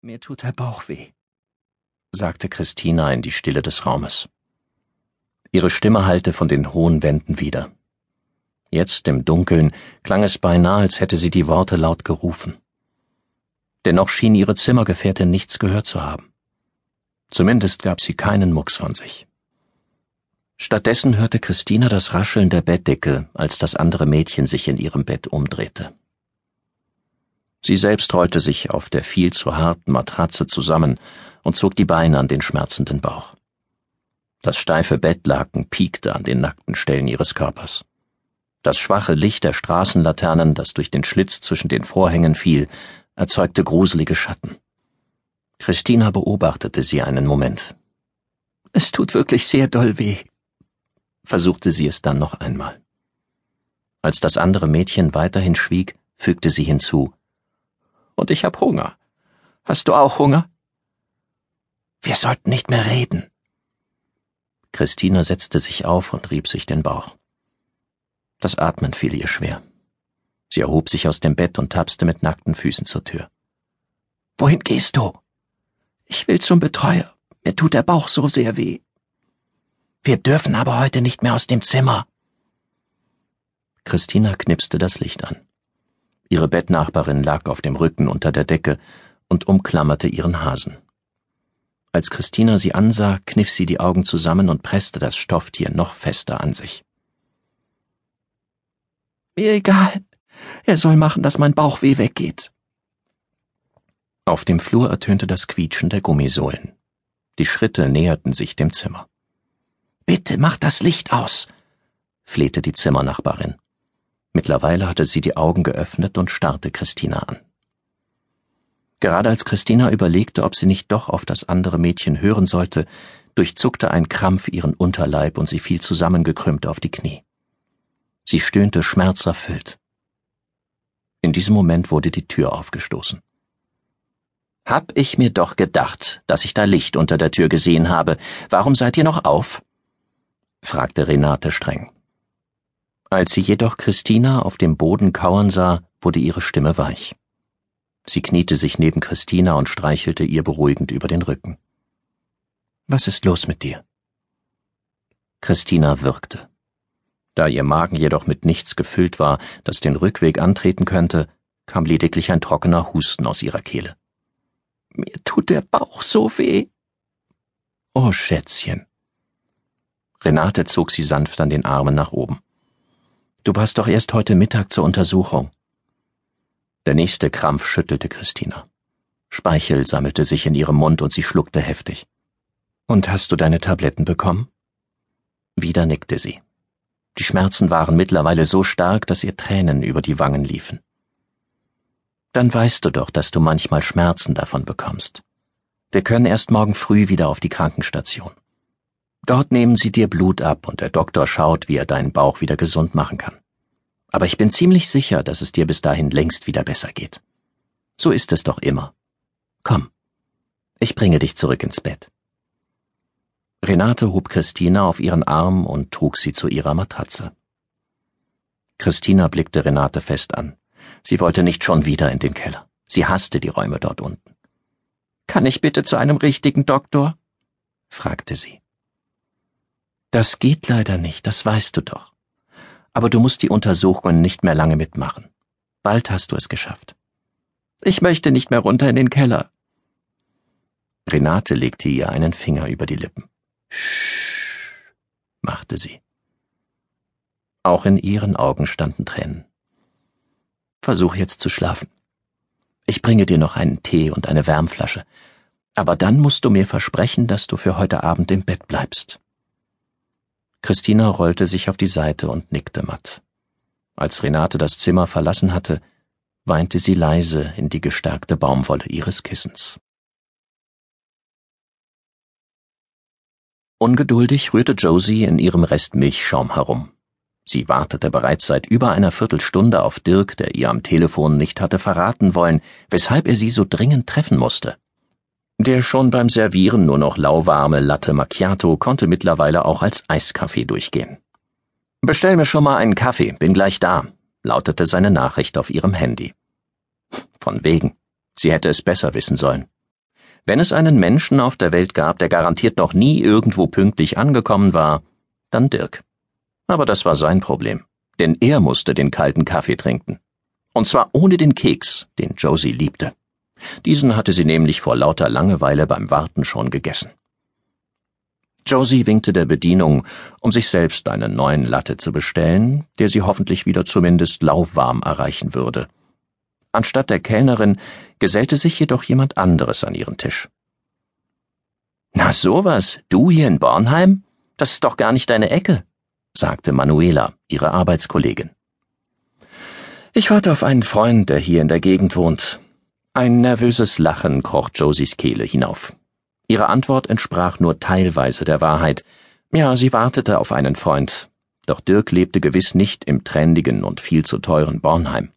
Mir tut der Bauch weh, sagte Christina in die Stille des Raumes. Ihre Stimme hallte von den hohen Wänden wieder. Jetzt im Dunkeln klang es beinahe, als hätte sie die Worte laut gerufen. Dennoch schien ihre Zimmergefährtin nichts gehört zu haben. Zumindest gab sie keinen Mucks von sich. Stattdessen hörte Christina das Rascheln der Bettdecke, als das andere Mädchen sich in ihrem Bett umdrehte. Sie selbst rollte sich auf der viel zu harten Matratze zusammen und zog die Beine an den schmerzenden Bauch. Das steife Bettlaken piekte an den nackten Stellen ihres Körpers. Das schwache Licht der Straßenlaternen, das durch den Schlitz zwischen den Vorhängen fiel, erzeugte gruselige Schatten. Christina beobachtete sie einen Moment. Es tut wirklich sehr doll weh, versuchte sie es dann noch einmal. Als das andere Mädchen weiterhin schwieg, fügte sie hinzu Und ich hab Hunger. Hast du auch Hunger? Wir sollten nicht mehr reden, Christina setzte sich auf und rieb sich den Bauch. Das Atmen fiel ihr schwer. Sie erhob sich aus dem Bett und tapste mit nackten Füßen zur Tür. Wohin gehst du? Ich will zum Betreuer. Mir tut der Bauch so sehr weh. Wir dürfen aber heute nicht mehr aus dem Zimmer. Christina knipste das Licht an. Ihre Bettnachbarin lag auf dem Rücken unter der Decke und umklammerte ihren Hasen. Als Christina sie ansah, kniff sie die Augen zusammen und presste das Stofftier noch fester an sich. Mir egal. Er soll machen, dass mein Bauchweh weggeht. Auf dem Flur ertönte das Quietschen der Gummisohlen. Die Schritte näherten sich dem Zimmer. Bitte mach das Licht aus, flehte die Zimmernachbarin. Mittlerweile hatte sie die Augen geöffnet und starrte Christina an. Gerade als Christina überlegte, ob sie nicht doch auf das andere Mädchen hören sollte, durchzuckte ein Krampf ihren Unterleib und sie fiel zusammengekrümmt auf die Knie. Sie stöhnte schmerzerfüllt. In diesem Moment wurde die Tür aufgestoßen. Hab ich mir doch gedacht, dass ich da Licht unter der Tür gesehen habe. Warum seid ihr noch auf? fragte Renate streng. Als sie jedoch Christina auf dem Boden kauern sah, wurde ihre Stimme weich. Sie kniete sich neben Christina und streichelte ihr beruhigend über den Rücken. Was ist los mit dir? Christina wirkte. Da ihr Magen jedoch mit nichts gefüllt war, das den Rückweg antreten könnte, kam lediglich ein trockener Husten aus ihrer Kehle. Mir tut der Bauch so weh. Oh, Schätzchen. Renate zog sie sanft an den Armen nach oben. Du warst doch erst heute Mittag zur Untersuchung. Der nächste Krampf schüttelte Christina. Speichel sammelte sich in ihrem Mund und sie schluckte heftig. Und hast du deine Tabletten bekommen? Wieder nickte sie. Die Schmerzen waren mittlerweile so stark, dass ihr Tränen über die Wangen liefen. Dann weißt du doch, dass du manchmal Schmerzen davon bekommst. Wir können erst morgen früh wieder auf die Krankenstation. Dort nehmen sie dir Blut ab und der Doktor schaut, wie er deinen Bauch wieder gesund machen kann aber ich bin ziemlich sicher, dass es dir bis dahin längst wieder besser geht. So ist es doch immer. Komm, ich bringe dich zurück ins Bett. Renate hob Christina auf ihren Arm und trug sie zu ihrer Matratze. Christina blickte Renate fest an. Sie wollte nicht schon wieder in den Keller. Sie hasste die Räume dort unten. Kann ich bitte zu einem richtigen Doktor? fragte sie. Das geht leider nicht, das weißt du doch aber du musst die Untersuchungen nicht mehr lange mitmachen. Bald hast du es geschafft. Ich möchte nicht mehr runter in den Keller. Renate legte ihr einen Finger über die Lippen. Sch, machte sie. Auch in ihren Augen standen Tränen. Versuch jetzt zu schlafen. Ich bringe dir noch einen Tee und eine Wärmflasche, aber dann musst du mir versprechen, dass du für heute Abend im Bett bleibst. Christina rollte sich auf die Seite und nickte matt. Als Renate das Zimmer verlassen hatte, weinte sie leise in die gestärkte Baumwolle ihres Kissens. Ungeduldig rührte Josie in ihrem Rest Milchschaum herum. Sie wartete bereits seit über einer Viertelstunde auf Dirk, der ihr am Telefon nicht hatte verraten wollen, weshalb er sie so dringend treffen musste. Der schon beim Servieren nur noch lauwarme Latte Macchiato konnte mittlerweile auch als Eiskaffee durchgehen. Bestell mir schon mal einen Kaffee, bin gleich da, lautete seine Nachricht auf ihrem Handy. Von wegen. Sie hätte es besser wissen sollen. Wenn es einen Menschen auf der Welt gab, der garantiert noch nie irgendwo pünktlich angekommen war, dann Dirk. Aber das war sein Problem, denn er musste den kalten Kaffee trinken. Und zwar ohne den Keks, den Josie liebte. Diesen hatte sie nämlich vor lauter Langeweile beim Warten schon gegessen. Josie winkte der Bedienung, um sich selbst einen neuen Latte zu bestellen, der sie hoffentlich wieder zumindest lauwarm erreichen würde. Anstatt der Kellnerin gesellte sich jedoch jemand anderes an ihren Tisch. Na sowas, du hier in Bornheim? Das ist doch gar nicht deine Ecke, sagte Manuela, ihre Arbeitskollegin. Ich warte auf einen Freund, der hier in der Gegend wohnt. Ein nervöses Lachen kroch Josies Kehle hinauf. Ihre Antwort entsprach nur teilweise der Wahrheit. Ja, sie wartete auf einen Freund, doch Dirk lebte gewiss nicht im trendigen und viel zu teuren Bornheim.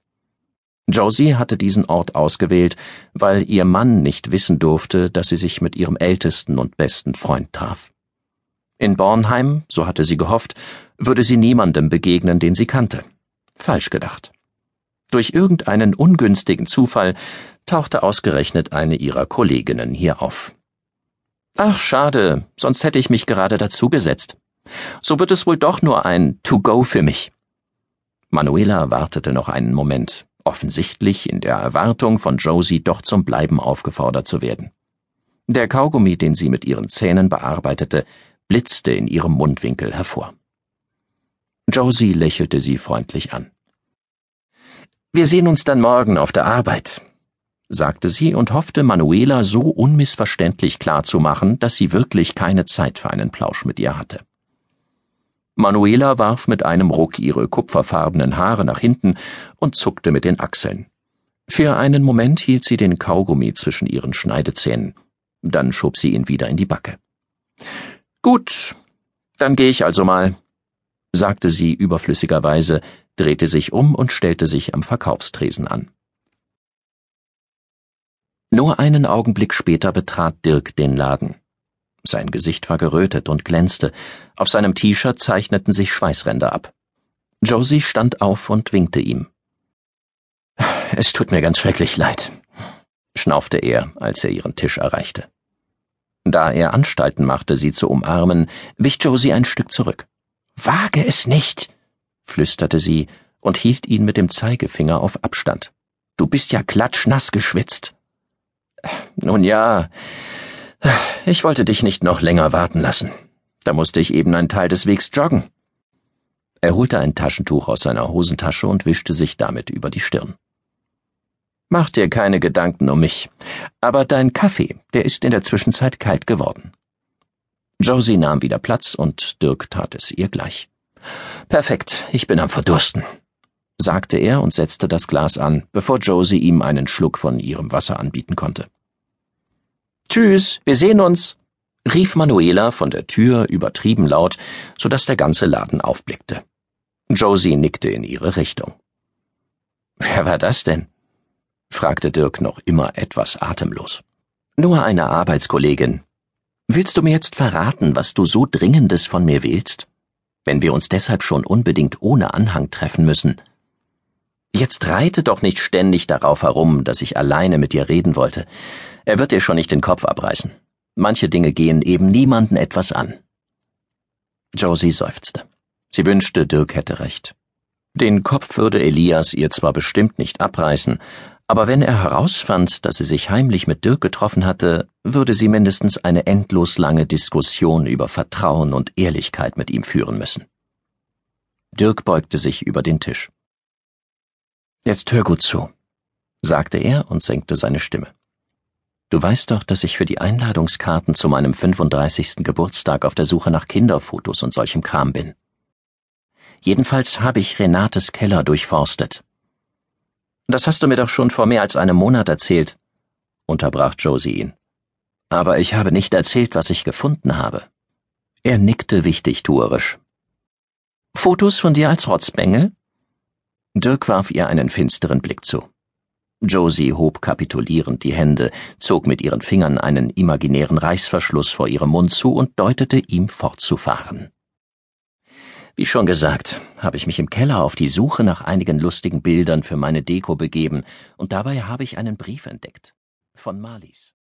Josie hatte diesen Ort ausgewählt, weil ihr Mann nicht wissen durfte, dass sie sich mit ihrem ältesten und besten Freund traf. In Bornheim, so hatte sie gehofft, würde sie niemandem begegnen, den sie kannte. Falsch gedacht. Durch irgendeinen ungünstigen Zufall tauchte ausgerechnet eine ihrer Kolleginnen hier auf. Ach, schade, sonst hätte ich mich gerade dazugesetzt. So wird es wohl doch nur ein To-Go für mich. Manuela wartete noch einen Moment, offensichtlich in der Erwartung, von Josie doch zum Bleiben aufgefordert zu werden. Der Kaugummi, den sie mit ihren Zähnen bearbeitete, blitzte in ihrem Mundwinkel hervor. Josie lächelte sie freundlich an. Wir sehen uns dann morgen auf der Arbeit, sagte sie und hoffte, Manuela so unmissverständlich klarzumachen, dass sie wirklich keine Zeit für einen Plausch mit ihr hatte. Manuela warf mit einem Ruck ihre kupferfarbenen Haare nach hinten und zuckte mit den Achseln. Für einen Moment hielt sie den Kaugummi zwischen ihren Schneidezähnen, dann schob sie ihn wieder in die Backe. Gut, dann gehe ich also mal, sagte sie überflüssigerweise, drehte sich um und stellte sich am Verkaufstresen an. Nur einen Augenblick später betrat Dirk den Laden. Sein Gesicht war gerötet und glänzte, auf seinem T-Shirt zeichneten sich Schweißränder ab. Josie stand auf und winkte ihm. Es tut mir ganz schrecklich leid, schnaufte er, als er ihren Tisch erreichte. Da er Anstalten machte, sie zu umarmen, wich Josie ein Stück zurück. Wage es nicht, flüsterte sie und hielt ihn mit dem Zeigefinger auf Abstand. Du bist ja klatschnass geschwitzt. Nun ja, ich wollte dich nicht noch länger warten lassen. Da musste ich eben einen Teil des Wegs joggen. Er holte ein Taschentuch aus seiner Hosentasche und wischte sich damit über die Stirn. Mach dir keine Gedanken um mich, aber dein Kaffee, der ist in der Zwischenzeit kalt geworden. Josie nahm wieder Platz und Dirk tat es ihr gleich. Perfekt, ich bin am Verdursten, sagte er und setzte das Glas an, bevor Josie ihm einen Schluck von ihrem Wasser anbieten konnte. Tschüss, wir sehen uns, rief Manuela von der Tür übertrieben laut, so dass der ganze Laden aufblickte. Josie nickte in ihre Richtung. Wer war das denn? fragte Dirk noch immer etwas atemlos. Nur eine Arbeitskollegin. Willst du mir jetzt verraten, was du so Dringendes von mir willst? Wenn wir uns deshalb schon unbedingt ohne Anhang treffen müssen. Jetzt reite doch nicht ständig darauf herum, dass ich alleine mit dir reden wollte. Er wird dir schon nicht den Kopf abreißen. Manche Dinge gehen eben niemanden etwas an. Josie seufzte. Sie wünschte, Dirk hätte recht. Den Kopf würde Elias ihr zwar bestimmt nicht abreißen, aber wenn er herausfand, dass sie sich heimlich mit Dirk getroffen hatte, würde sie mindestens eine endlos lange Diskussion über Vertrauen und Ehrlichkeit mit ihm führen müssen. Dirk beugte sich über den Tisch. Jetzt hör gut zu, sagte er und senkte seine Stimme. Du weißt doch, dass ich für die Einladungskarten zu meinem 35. Geburtstag auf der Suche nach Kinderfotos und solchem Kram bin. Jedenfalls habe ich Renates Keller durchforstet. Das hast du mir doch schon vor mehr als einem Monat erzählt, unterbrach Josie ihn. Aber ich habe nicht erzählt, was ich gefunden habe. Er nickte wichtigtuerisch. Fotos von dir als Rotzbengel? Dirk warf ihr einen finsteren Blick zu. Josie hob kapitulierend die Hände, zog mit ihren Fingern einen imaginären Reißverschluss vor ihrem Mund zu und deutete ihm fortzufahren. Wie schon gesagt, habe ich mich im Keller auf die Suche nach einigen lustigen Bildern für meine Deko begeben, und dabei habe ich einen Brief entdeckt. Von Marlies.